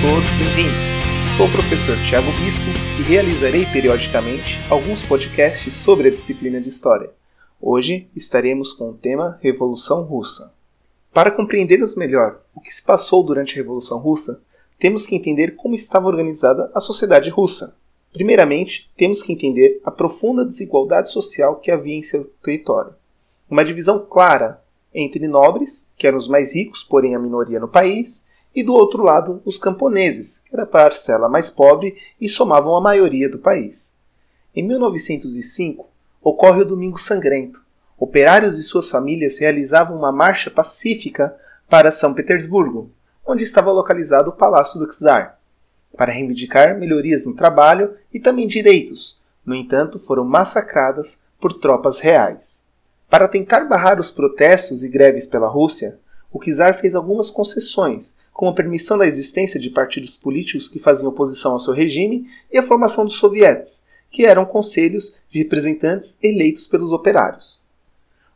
todos bem-vindos. Sou o professor Tiago Bispo e realizarei periodicamente alguns podcasts sobre a disciplina de História. Hoje estaremos com o tema Revolução Russa. Para compreendermos melhor o que se passou durante a Revolução Russa, temos que entender como estava organizada a sociedade russa. Primeiramente, temos que entender a profunda desigualdade social que havia em seu território. Uma divisão clara entre nobres, que eram os mais ricos, porém a minoria no país, e do outro lado os camponeses, que era a parcela mais pobre e somavam a maioria do país. Em 1905 ocorre o Domingo Sangrento. Operários e suas famílias realizavam uma marcha pacífica para São Petersburgo, onde estava localizado o Palácio do Czar, para reivindicar melhorias no trabalho e também direitos. No entanto, foram massacradas por tropas reais. Para tentar barrar os protestos e greves pela Rússia, o czar fez algumas concessões, como a permissão da existência de partidos políticos que faziam oposição ao seu regime e a formação dos sovietes, que eram conselhos de representantes eleitos pelos operários.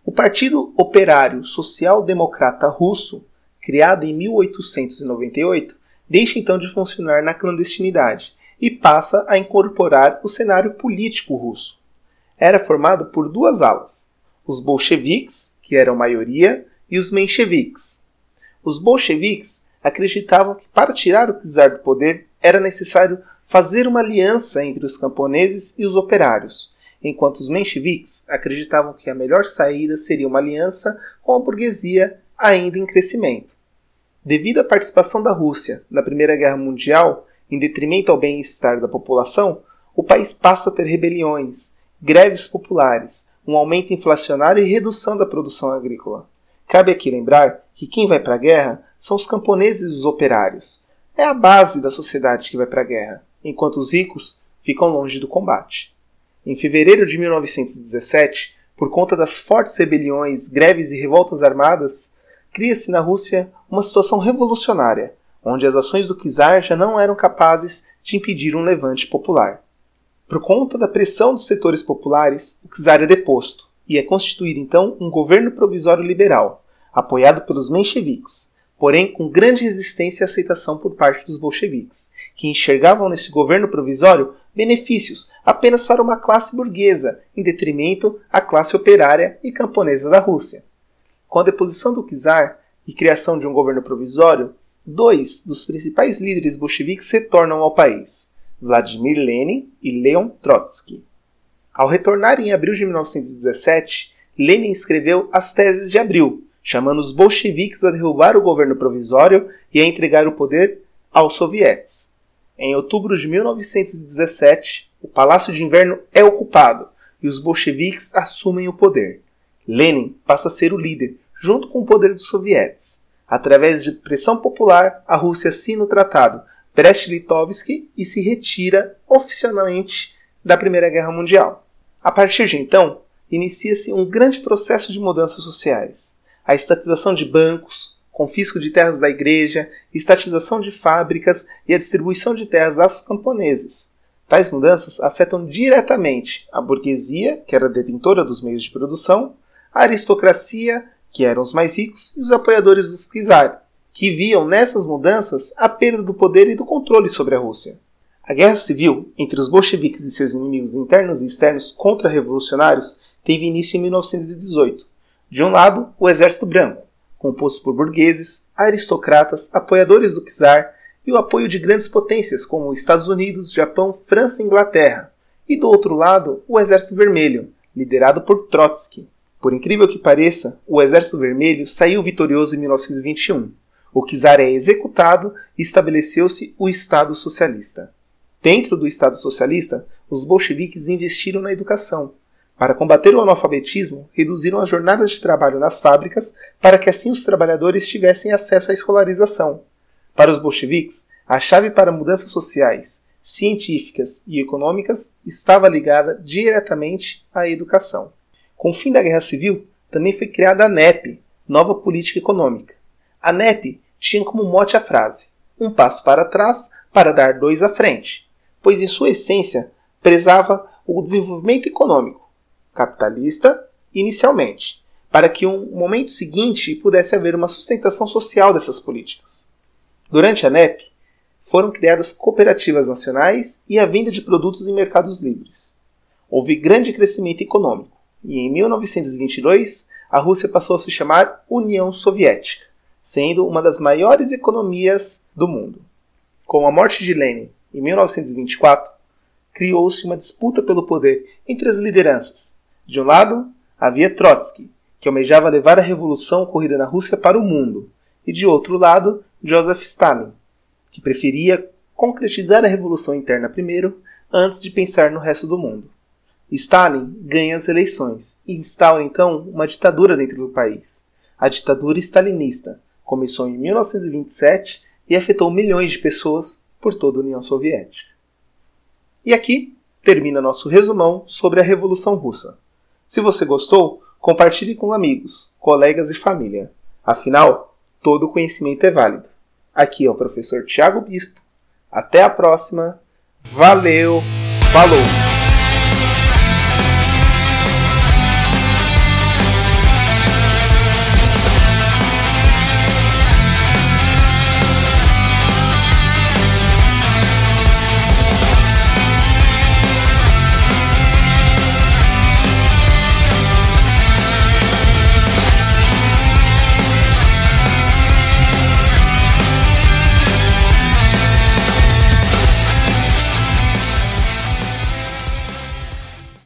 O Partido Operário Social Democrata Russo, criado em 1898, deixa então de funcionar na clandestinidade e passa a incorporar o cenário político russo. Era formado por duas alas: os bolcheviques, que eram maioria, e os mencheviques. Os bolcheviques acreditavam que para tirar o czar do poder era necessário fazer uma aliança entre os camponeses e os operários, enquanto os mencheviques acreditavam que a melhor saída seria uma aliança com a burguesia ainda em crescimento. Devido à participação da Rússia na Primeira Guerra Mundial, em detrimento ao bem-estar da população, o país passa a ter rebeliões, greves populares, um aumento inflacionário e redução da produção agrícola. Cabe aqui lembrar que quem vai para a guerra são os camponeses e os operários. É a base da sociedade que vai para a guerra, enquanto os ricos ficam longe do combate. Em fevereiro de 1917, por conta das fortes rebeliões, greves e revoltas armadas, cria-se na Rússia uma situação revolucionária, onde as ações do czar já não eram capazes de impedir um levante popular. Por conta da pressão dos setores populares, o czar é deposto e é constituído então um governo provisório liberal, apoiado pelos mencheviques, porém com grande resistência e aceitação por parte dos bolcheviques, que enxergavam nesse governo provisório benefícios apenas para uma classe burguesa, em detrimento à classe operária e camponesa da Rússia. Com a deposição do czar e criação de um governo provisório, dois dos principais líderes bolcheviques retornam ao país, Vladimir Lenin e Leon Trotsky. Ao retornar em abril de 1917, Lenin escreveu as Teses de Abril, chamando os bolcheviques a derrubar o governo provisório e a entregar o poder aos sovietes. Em outubro de 1917, o Palácio de Inverno é ocupado e os bolcheviques assumem o poder. Lenin passa a ser o líder, junto com o poder dos sovietes. Através de pressão popular, a Rússia assina o tratado Brest-Litovsk e se retira oficialmente da Primeira Guerra Mundial. A partir de então, inicia-se um grande processo de mudanças sociais a estatização de bancos, confisco de terras da igreja, estatização de fábricas e a distribuição de terras aos camponeses. Tais mudanças afetam diretamente a burguesia, que era detentora dos meios de produção, a aristocracia, que eram os mais ricos, e os apoiadores dos czar, que viam nessas mudanças a perda do poder e do controle sobre a Rússia. A guerra civil entre os bolcheviques e seus inimigos internos e externos contra-revolucionários teve início em 1918, de um lado, o Exército Branco, composto por burgueses, aristocratas, apoiadores do czar e o apoio de grandes potências como Estados Unidos, Japão, França e Inglaterra. E do outro lado, o Exército Vermelho, liderado por Trotsky. Por incrível que pareça, o Exército Vermelho saiu vitorioso em 1921. O czar é executado e estabeleceu-se o Estado Socialista. Dentro do Estado Socialista, os bolcheviques investiram na educação, para combater o analfabetismo, reduziram as jornadas de trabalho nas fábricas para que assim os trabalhadores tivessem acesso à escolarização. Para os bolcheviques, a chave para mudanças sociais, científicas e econômicas estava ligada diretamente à educação. Com o fim da Guerra Civil, também foi criada a NEP, Nova Política Econômica. A NEP tinha como mote a frase: um passo para trás para dar dois à frente, pois em sua essência prezava o desenvolvimento econômico capitalista inicialmente, para que um momento seguinte pudesse haver uma sustentação social dessas políticas. Durante a NEP, foram criadas cooperativas nacionais e a venda de produtos em mercados livres. Houve grande crescimento econômico e em 1922 a Rússia passou a se chamar União Soviética, sendo uma das maiores economias do mundo. Com a morte de Lenin em 1924, criou-se uma disputa pelo poder entre as lideranças. De um lado, havia Trotsky, que almejava levar a revolução ocorrida na Rússia para o mundo, e de outro lado, Joseph Stalin, que preferia concretizar a revolução interna primeiro, antes de pensar no resto do mundo. Stalin ganha as eleições e instaura então uma ditadura dentro do país. A ditadura stalinista começou em 1927 e afetou milhões de pessoas por toda a União Soviética. E aqui termina nosso resumão sobre a Revolução Russa. Se você gostou, compartilhe com amigos, colegas e família. Afinal, todo conhecimento é válido. Aqui é o professor Tiago Bispo. Até a próxima. Valeu, falou!